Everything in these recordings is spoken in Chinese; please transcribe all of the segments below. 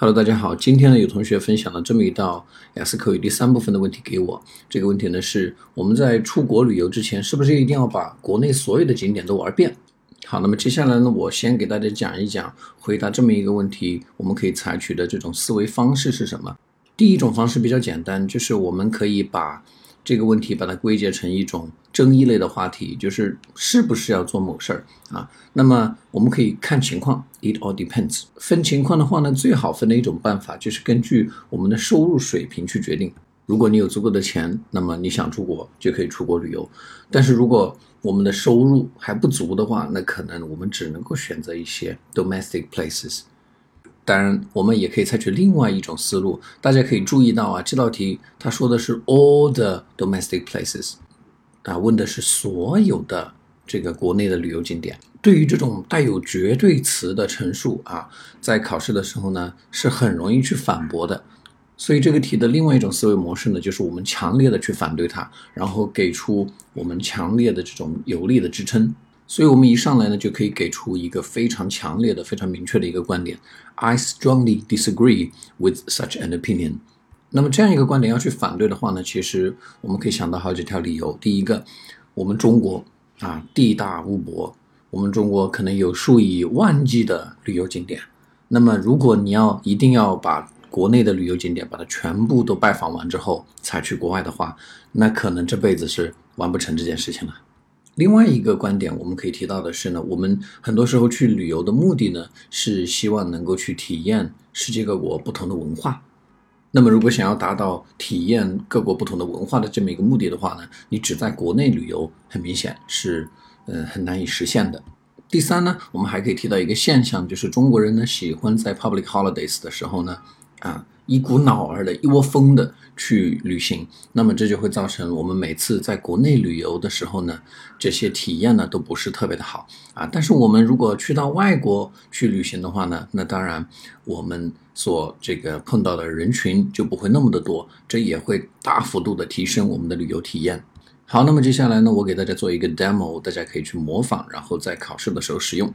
Hello，大家好。今天呢，有同学分享了这么一道雅思口语第三部分的问题给我。这个问题呢是我们在出国旅游之前，是不是一定要把国内所有的景点都玩遍？好，那么接下来呢，我先给大家讲一讲回答这么一个问题，我们可以采取的这种思维方式是什么？第一种方式比较简单，就是我们可以把这个问题把它归结成一种争议类的话题，就是是不是要做某事儿啊？那么我们可以看情况，it all depends。分情况的话呢，最好分的一种办法就是根据我们的收入水平去决定。如果你有足够的钱，那么你想出国就可以出国旅游。但是如果我们的收入还不足的话，那可能我们只能够选择一些 domestic places。当然，我们也可以采取另外一种思路。大家可以注意到啊，这道题它说的是 all the domestic places，啊，问的是所有的这个国内的旅游景点。对于这种带有绝对词的陈述啊，在考试的时候呢，是很容易去反驳的。所以这个题的另外一种思维模式呢，就是我们强烈的去反对它，然后给出我们强烈的这种有力的支撑。所以，我们一上来呢，就可以给出一个非常强烈的、非常明确的一个观点：I strongly disagree with such an opinion。那么，这样一个观点要去反对的话呢，其实我们可以想到好几条理由。第一个，我们中国啊，地大物博，我们中国可能有数以万计的旅游景点。那么，如果你要一定要把国内的旅游景点把它全部都拜访完之后才去国外的话，那可能这辈子是完不成这件事情了。另外一个观点，我们可以提到的是呢，我们很多时候去旅游的目的呢，是希望能够去体验世界各国不同的文化。那么，如果想要达到体验各国不同的文化的这么一个目的的话呢，你只在国内旅游，很明显是呃很难以实现的。第三呢，我们还可以提到一个现象，就是中国人呢喜欢在 public holidays 的时候呢，啊。一股脑儿的一窝蜂的去旅行，那么这就会造成我们每次在国内旅游的时候呢，这些体验呢都不是特别的好啊。但是我们如果去到外国去旅行的话呢，那当然我们所这个碰到的人群就不会那么的多，这也会大幅度的提升我们的旅游体验。好，那么接下来呢，我给大家做一个 demo，大家可以去模仿，然后在考试的时候使用。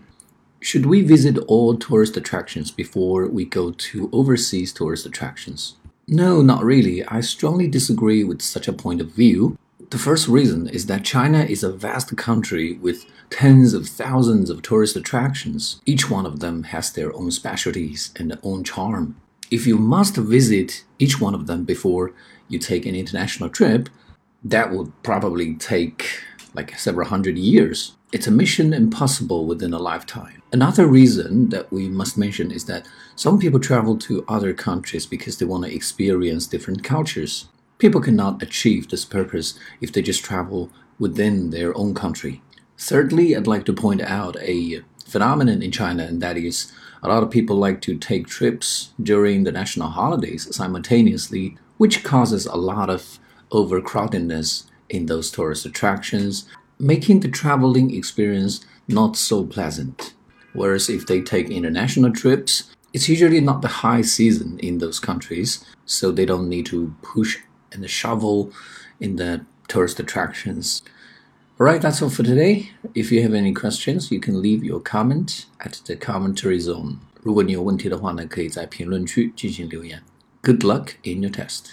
Should we visit all tourist attractions before we go to overseas tourist attractions? No, not really. I strongly disagree with such a point of view. The first reason is that China is a vast country with tens of thousands of tourist attractions. Each one of them has their own specialties and their own charm. If you must visit each one of them before you take an international trip, that would probably take like several hundred years. It's a mission impossible within a lifetime. Another reason that we must mention is that some people travel to other countries because they want to experience different cultures. People cannot achieve this purpose if they just travel within their own country. Thirdly, I'd like to point out a phenomenon in China, and that is a lot of people like to take trips during the national holidays simultaneously, which causes a lot of overcrowdedness in those tourist attractions, making the traveling experience not so pleasant. Whereas if they take international trips, it's usually not the high season in those countries, so they don't need to push and shovel in the tourist attractions. Alright, that's all for today. If you have any questions, you can leave your comment at the commentary zone. 如果你有问题的话呢，可以在评论区进行留言。Good luck in your test.